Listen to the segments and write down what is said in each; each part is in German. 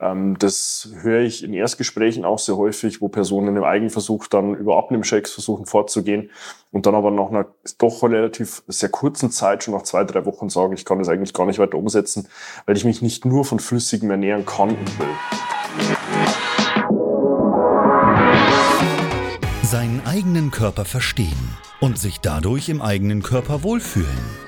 Ähm, das höre ich in Erstgesprächen auch sehr häufig, wo Personen im Eigenversuch dann über Abnehmchecks versuchen vorzugehen und dann aber nach einer doch relativ sehr kurzen Zeit, schon nach zwei, drei Wochen sagen, ich kann das eigentlich gar nicht weiter umsetzen, weil ich mich nicht nur von Flüssigem ernähren kann und will. Seinen eigenen Körper verstehen und sich dadurch im eigenen Körper wohlfühlen.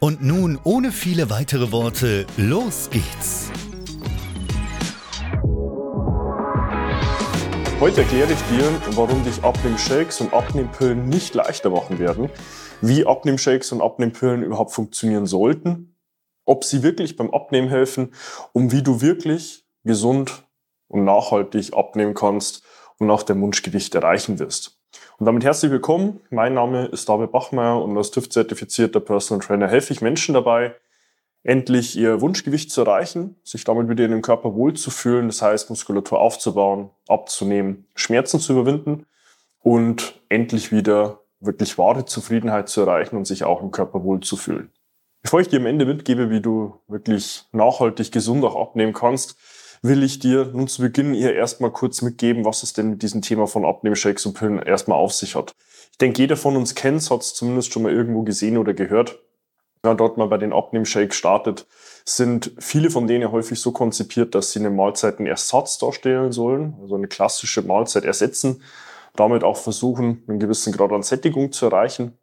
Und nun, ohne viele weitere Worte, los geht's! Heute erkläre ich dir, warum dich Abnehmshakes und Abnehmpillen nicht leichter machen werden, wie Abnehmshakes und Abnehmpillen überhaupt funktionieren sollten, ob sie wirklich beim Abnehmen helfen und wie du wirklich gesund und nachhaltig abnehmen kannst und auch dein Wunschgewicht erreichen wirst. Und damit herzlich willkommen. Mein Name ist David Bachmeier und als TÜV-zertifizierter Personal Trainer helfe ich Menschen dabei, endlich ihr Wunschgewicht zu erreichen, sich damit wieder in dem Körper wohlzufühlen, das heißt Muskulatur aufzubauen, abzunehmen, Schmerzen zu überwinden und endlich wieder wirklich wahre Zufriedenheit zu erreichen und sich auch im Körper wohlzufühlen. Bevor ich dir am Ende mitgebe, wie du wirklich nachhaltig gesund auch abnehmen kannst, will ich dir nun zu Beginn hier erstmal kurz mitgeben, was es denn mit diesem Thema von Abnehmshakes und Pillen erstmal auf sich hat. Ich denke, jeder von uns kennt es, hat es zumindest schon mal irgendwo gesehen oder gehört. Wenn man dort mal bei den Abnehmshakes startet, sind viele von denen häufig so konzipiert, dass sie eine Mahlzeitenersatz darstellen sollen, also eine klassische Mahlzeit ersetzen, damit auch versuchen, einen gewissen Grad an Sättigung zu erreichen.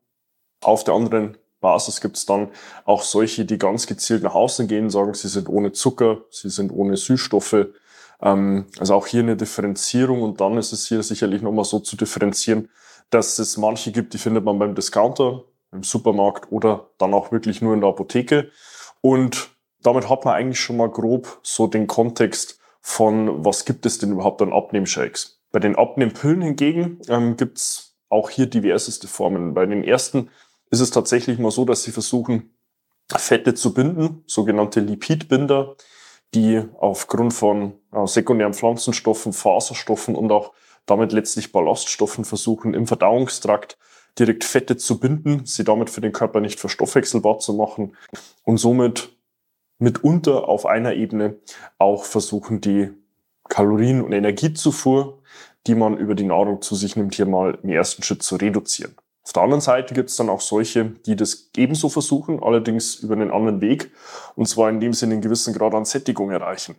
Auf der anderen Basis gibt es dann auch solche, die ganz gezielt nach außen gehen, sagen, sie sind ohne Zucker, sie sind ohne Süßstoffe. Ähm, also auch hier eine Differenzierung und dann ist es hier sicherlich nochmal so zu differenzieren, dass es manche gibt, die findet man beim Discounter, im Supermarkt oder dann auch wirklich nur in der Apotheke. Und damit hat man eigentlich schon mal grob so den Kontext von, was gibt es denn überhaupt an Abnehmshakes. Bei den Abnehmpillen hingegen ähm, gibt es auch hier diverseste Formen. Bei den ersten ist es tatsächlich mal so, dass sie versuchen, Fette zu binden, sogenannte Lipidbinder, die aufgrund von äh, sekundären Pflanzenstoffen, Faserstoffen und auch damit letztlich Ballaststoffen versuchen, im Verdauungstrakt direkt Fette zu binden, sie damit für den Körper nicht verstoffwechselbar zu machen und somit mitunter auf einer Ebene auch versuchen, die Kalorien- und Energiezufuhr, die man über die Nahrung zu sich nimmt, hier mal im ersten Schritt zu reduzieren. Auf der anderen Seite gibt es dann auch solche, die das ebenso versuchen, allerdings über einen anderen Weg, und zwar indem sie einen gewissen Grad an Sättigung erreichen.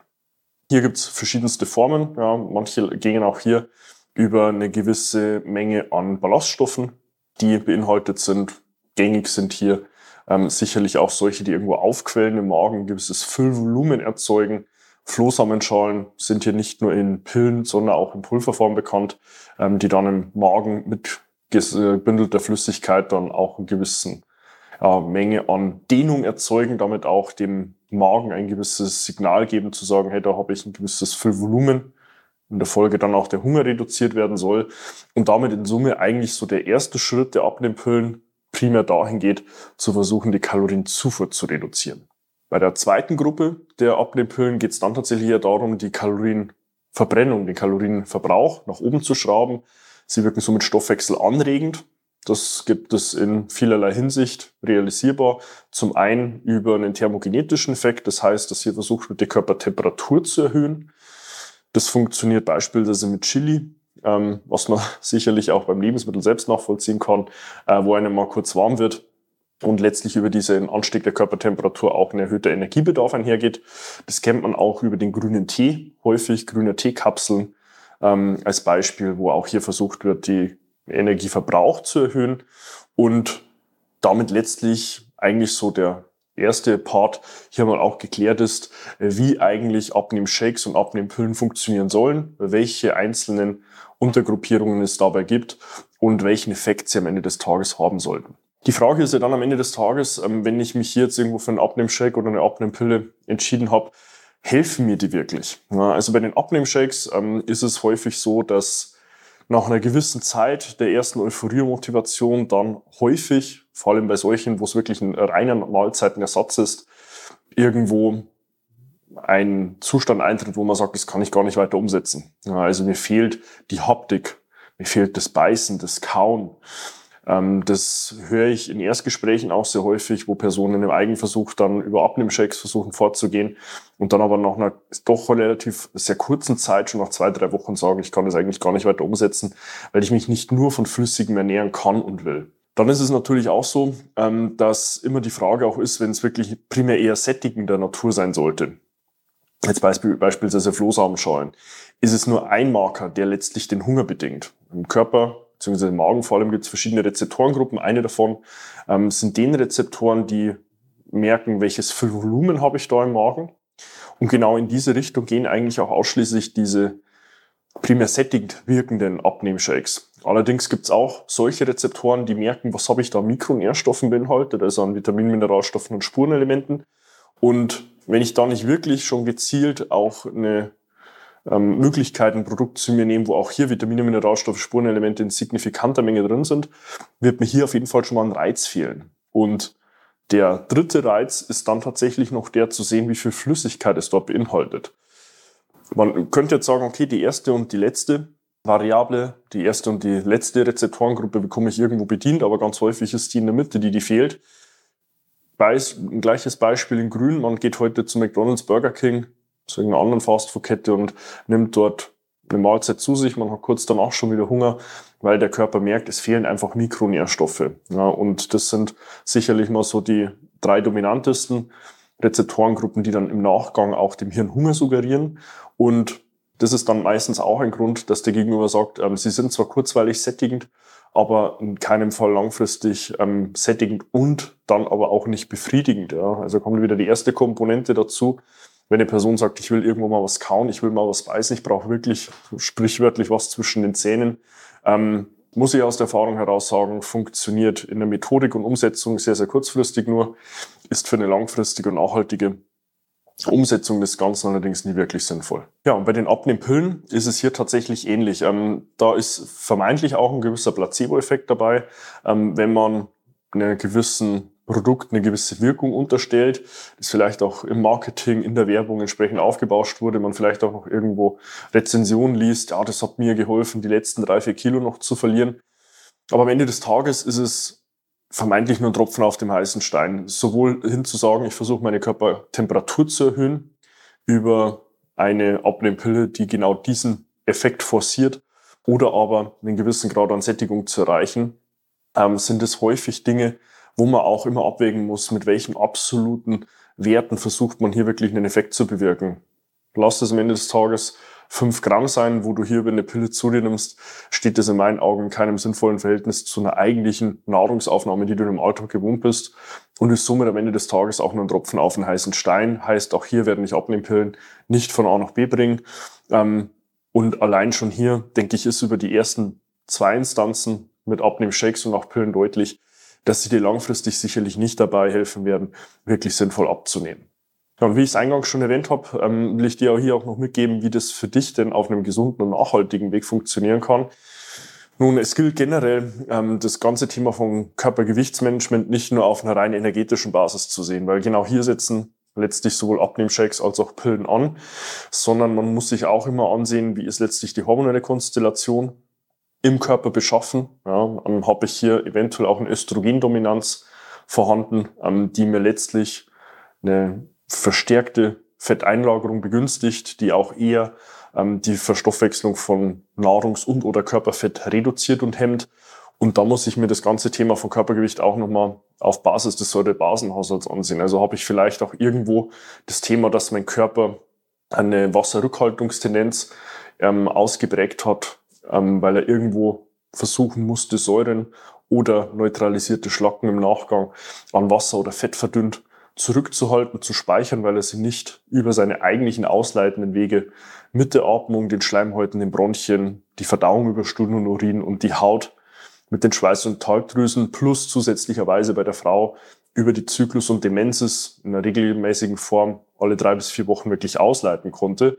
Hier gibt es verschiedenste Formen. Ja, manche gehen auch hier über eine gewisse Menge an Ballaststoffen, die beinhaltet sind. Gängig sind hier ähm, sicherlich auch solche, die irgendwo aufquellen im Magen, ein gewisses Füllvolumen erzeugen. Flohsamenschalen sind hier nicht nur in Pillen, sondern auch in Pulverform bekannt, ähm, die dann im Magen mit gebündelter Flüssigkeit dann auch eine gewisse ja, Menge an Dehnung erzeugen, damit auch dem Magen ein gewisses Signal geben, zu sagen, hey, da habe ich ein gewisses Füllvolumen, in der Folge dann auch der Hunger reduziert werden soll und damit in Summe eigentlich so der erste Schritt der Abnehmpillen primär dahin geht, zu versuchen, die Kalorienzufuhr zu reduzieren. Bei der zweiten Gruppe der Abnehmpillen geht es dann tatsächlich eher darum, die Kalorienverbrennung, den Kalorienverbrauch nach oben zu schrauben, Sie wirken somit stoffwechselanregend. Das gibt es in vielerlei Hinsicht realisierbar. Zum einen über einen thermogenetischen Effekt, das heißt, dass hier versucht wird, die Körpertemperatur zu erhöhen. Das funktioniert beispielsweise mit Chili, ähm, was man sicherlich auch beim Lebensmittel selbst nachvollziehen kann, äh, wo einem mal kurz warm wird und letztlich über diesen Anstieg der Körpertemperatur auch ein erhöhter Energiebedarf einhergeht. Das kennt man auch über den grünen Tee, häufig grüne Teekapseln ähm, als Beispiel, wo auch hier versucht wird, die Energieverbrauch zu erhöhen und damit letztlich eigentlich so der erste Part hier mal auch geklärt ist, wie eigentlich Abnehmshakes und Abnehmpillen funktionieren sollen, welche einzelnen Untergruppierungen es dabei gibt und welchen Effekt sie am Ende des Tages haben sollten. Die Frage ist ja dann am Ende des Tages, ähm, wenn ich mich hier jetzt irgendwo für einen Abnehmshake oder eine Abnehmpille entschieden habe, helfen mir die wirklich? also bei den Abnehmshakes ähm, ist es häufig so, dass nach einer gewissen Zeit der ersten Euphorie-Motivation dann häufig, vor allem bei solchen, wo es wirklich ein reiner Mahlzeitenersatz ist, irgendwo ein Zustand eintritt, wo man sagt, das kann ich gar nicht weiter umsetzen. also mir fehlt die Haptik, mir fehlt das Beißen, das Kauen. Ähm, das höre ich in Erstgesprächen auch sehr häufig, wo Personen im Eigenversuch dann über Abnehmchecks versuchen vorzugehen und dann aber nach einer doch relativ sehr kurzen Zeit, schon nach zwei, drei Wochen sagen, ich kann das eigentlich gar nicht weiter umsetzen, weil ich mich nicht nur von Flüssigem ernähren kann und will. Dann ist es natürlich auch so, ähm, dass immer die Frage auch ist, wenn es wirklich primär eher sättigender Natur sein sollte. Jetzt beispielsweise Flohsamenschalen. Ist es nur ein Marker, der letztlich den Hunger bedingt? Im Körper beziehungsweise im Magen vor allem gibt es verschiedene Rezeptorengruppen. Eine davon ähm, sind den Rezeptoren, die merken, welches Volumen habe ich da im Magen. Und genau in diese Richtung gehen eigentlich auch ausschließlich diese primär sättigend wirkenden Abnehmshakes. Allerdings gibt es auch solche Rezeptoren, die merken, was habe ich da Mikronährstoffen beinhaltet, also an Vitamin, Mineralstoffen und Spurenelementen. Und wenn ich da nicht wirklich schon gezielt auch eine ähm, Möglichkeiten, ein Produkt zu mir nehmen, wo auch hier Vitamine, Mineralstoffe, Spurenelemente in signifikanter Menge drin sind, wird mir hier auf jeden Fall schon mal ein Reiz fehlen. Und der dritte Reiz ist dann tatsächlich noch der zu sehen, wie viel Flüssigkeit es dort beinhaltet. Man könnte jetzt sagen, okay, die erste und die letzte Variable, die erste und die letzte Rezeptorengruppe bekomme ich irgendwo bedient, aber ganz häufig ist die in der Mitte, die die fehlt. Weiß, ein gleiches Beispiel in Grün, man geht heute zu McDonald's, Burger King, zu irgendeiner anderen Fastfood-Kette und nimmt dort eine Mahlzeit zu sich. Man hat kurz danach schon wieder Hunger, weil der Körper merkt, es fehlen einfach Mikronährstoffe. Ja, und das sind sicherlich mal so die drei dominantesten Rezeptorengruppen, die dann im Nachgang auch dem Hirn Hunger suggerieren. Und das ist dann meistens auch ein Grund, dass der Gegenüber sagt, ähm, sie sind zwar kurzweilig sättigend, aber in keinem Fall langfristig ähm, sättigend und dann aber auch nicht befriedigend. Ja. Also kommt wieder die erste Komponente dazu wenn eine Person sagt, ich will irgendwo mal was kauen, ich will mal was beißen, ich brauche wirklich sprichwörtlich was zwischen den Zähnen, ähm, muss ich aus der Erfahrung heraus sagen, funktioniert in der Methodik und Umsetzung sehr, sehr kurzfristig nur, ist für eine langfristige und nachhaltige Umsetzung des Ganzen allerdings nie wirklich sinnvoll. Ja, und bei den Abnehmpillen ist es hier tatsächlich ähnlich. Ähm, da ist vermeintlich auch ein gewisser Placebo-Effekt dabei, ähm, wenn man einen gewissen Produkt eine gewisse Wirkung unterstellt, das vielleicht auch im Marketing, in der Werbung entsprechend aufgebauscht wurde, man vielleicht auch noch irgendwo Rezensionen liest, ja, das hat mir geholfen, die letzten drei, vier Kilo noch zu verlieren. Aber am Ende des Tages ist es vermeintlich nur ein Tropfen auf dem heißen Stein. Sowohl hin zu sagen, ich versuche meine Körpertemperatur zu erhöhen über eine Abnehmpille, die genau diesen Effekt forciert, oder aber einen gewissen Grad an Sättigung zu erreichen, ähm, sind es häufig Dinge, wo man auch immer abwägen muss, mit welchen absoluten Werten versucht man hier wirklich einen Effekt zu bewirken. Lass es am Ende des Tages fünf Gramm sein, wo du hier über eine Pille zu dir nimmst, steht das in meinen Augen in keinem sinnvollen Verhältnis zu einer eigentlichen Nahrungsaufnahme, die du im Alltag gewohnt bist und ist somit am Ende des Tages auch nur ein Tropfen auf einen heißen Stein. Heißt, auch hier werden ich Abnehmpillen nicht von A nach B bringen. Ähm, und allein schon hier, denke ich, ist über die ersten zwei Instanzen mit Abnehmshakes und auch Pillen deutlich, dass sie dir langfristig sicherlich nicht dabei helfen werden, wirklich sinnvoll abzunehmen. Ja, und wie ich es eingangs schon erwähnt habe, ähm, will ich dir auch hier auch noch mitgeben, wie das für dich denn auf einem gesunden und nachhaltigen Weg funktionieren kann. Nun, es gilt generell, ähm, das ganze Thema von Körpergewichtsmanagement nicht nur auf einer rein energetischen Basis zu sehen, weil genau hier setzen letztlich sowohl Abnehmshakes als auch Pillen an, sondern man muss sich auch immer ansehen, wie ist letztlich die hormonelle Konstellation, im Körper beschaffen. Ja, ähm, habe ich hier eventuell auch eine Östrogendominanz vorhanden, ähm, die mir letztlich eine verstärkte Fetteinlagerung begünstigt, die auch eher ähm, die Verstoffwechslung von Nahrungs- und oder Körperfett reduziert und hemmt. Und da muss ich mir das ganze Thema von Körpergewicht auch nochmal auf Basis des Säure-Basenhaushalts ansehen. Also habe ich vielleicht auch irgendwo das Thema, dass mein Körper eine Wasserrückhaltungstendenz ähm, ausgeprägt hat, ähm, weil er irgendwo versuchen musste, Säuren oder neutralisierte Schlacken im Nachgang an Wasser oder Fett verdünnt zurückzuhalten, zu speichern, weil er sie nicht über seine eigentlichen ausleitenden Wege mit der Atmung, den Schleimhäuten, den Bronchien, die Verdauung über Stunden und Urin und die Haut mit den Schweiß- und Talgdrüsen plus zusätzlicherweise bei der Frau über die Zyklus- und Demenzes in einer regelmäßigen Form alle drei bis vier Wochen wirklich ausleiten konnte.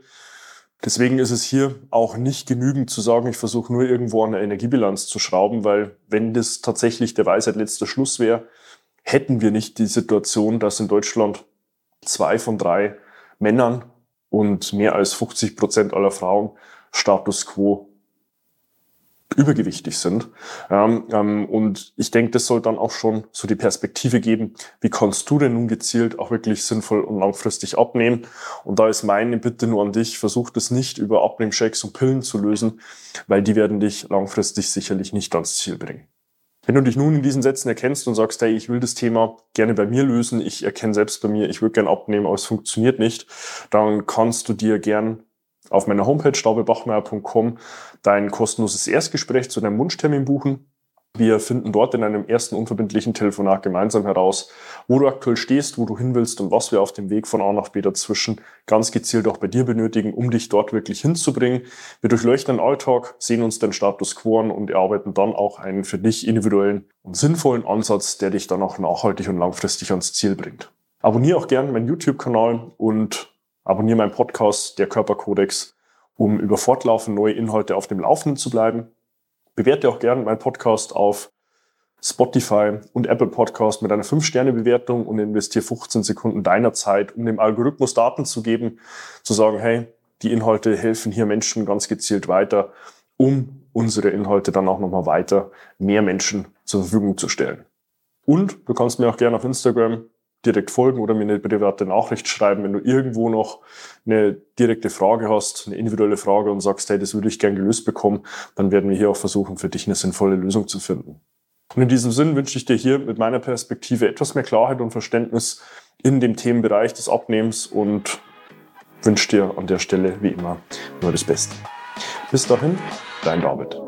Deswegen ist es hier auch nicht genügend zu sagen, ich versuche nur irgendwo an der Energiebilanz zu schrauben, weil wenn das tatsächlich der Weisheit letzter Schluss wäre, hätten wir nicht die Situation, dass in Deutschland zwei von drei Männern und mehr als 50 Prozent aller Frauen Status quo übergewichtig sind. Ähm, ähm, und ich denke, das soll dann auch schon so die Perspektive geben, wie kannst du denn nun gezielt auch wirklich sinnvoll und langfristig abnehmen? Und da ist meine Bitte nur an dich, versuch das nicht über Abnehmshakes und Pillen zu lösen, weil die werden dich langfristig sicherlich nicht ans Ziel bringen. Wenn du dich nun in diesen Sätzen erkennst und sagst, hey, ich will das Thema gerne bei mir lösen, ich erkenne selbst bei mir, ich würde gern abnehmen, aber es funktioniert nicht, dann kannst du dir gern auf meiner Homepage staubebachmeier.com dein kostenloses Erstgespräch zu deinem Wunschtermin buchen. Wir finden dort in einem ersten unverbindlichen Telefonat gemeinsam heraus, wo du aktuell stehst, wo du hin willst und was wir auf dem Weg von A nach B dazwischen ganz gezielt auch bei dir benötigen, um dich dort wirklich hinzubringen. Wir durchleuchten den Alltag, sehen uns den Status quo an und erarbeiten dann auch einen für dich individuellen und sinnvollen Ansatz, der dich dann auch nachhaltig und langfristig ans Ziel bringt. Abonniere auch gerne meinen YouTube-Kanal und abonniere meinen Podcast, der Körperkodex, um über fortlaufend neue Inhalte auf dem Laufenden zu bleiben. Bewerte auch gerne meinen Podcast auf Spotify und Apple Podcast mit einer 5-Sterne-Bewertung und investiere 15 Sekunden deiner Zeit, um dem Algorithmus Daten zu geben, zu sagen, hey, die Inhalte helfen hier Menschen ganz gezielt weiter, um unsere Inhalte dann auch nochmal weiter mehr Menschen zur Verfügung zu stellen. Und du kannst mir auch gerne auf Instagram direkt folgen oder mir eine private Nachricht schreiben, wenn du irgendwo noch eine direkte Frage hast, eine individuelle Frage und sagst, hey, das würde ich gern gelöst bekommen, dann werden wir hier auch versuchen, für dich eine sinnvolle Lösung zu finden. Und in diesem Sinn wünsche ich dir hier mit meiner Perspektive etwas mehr Klarheit und Verständnis in dem Themenbereich des Abnehmens und wünsche dir an der Stelle wie immer nur das Beste. Bis dahin, dein David.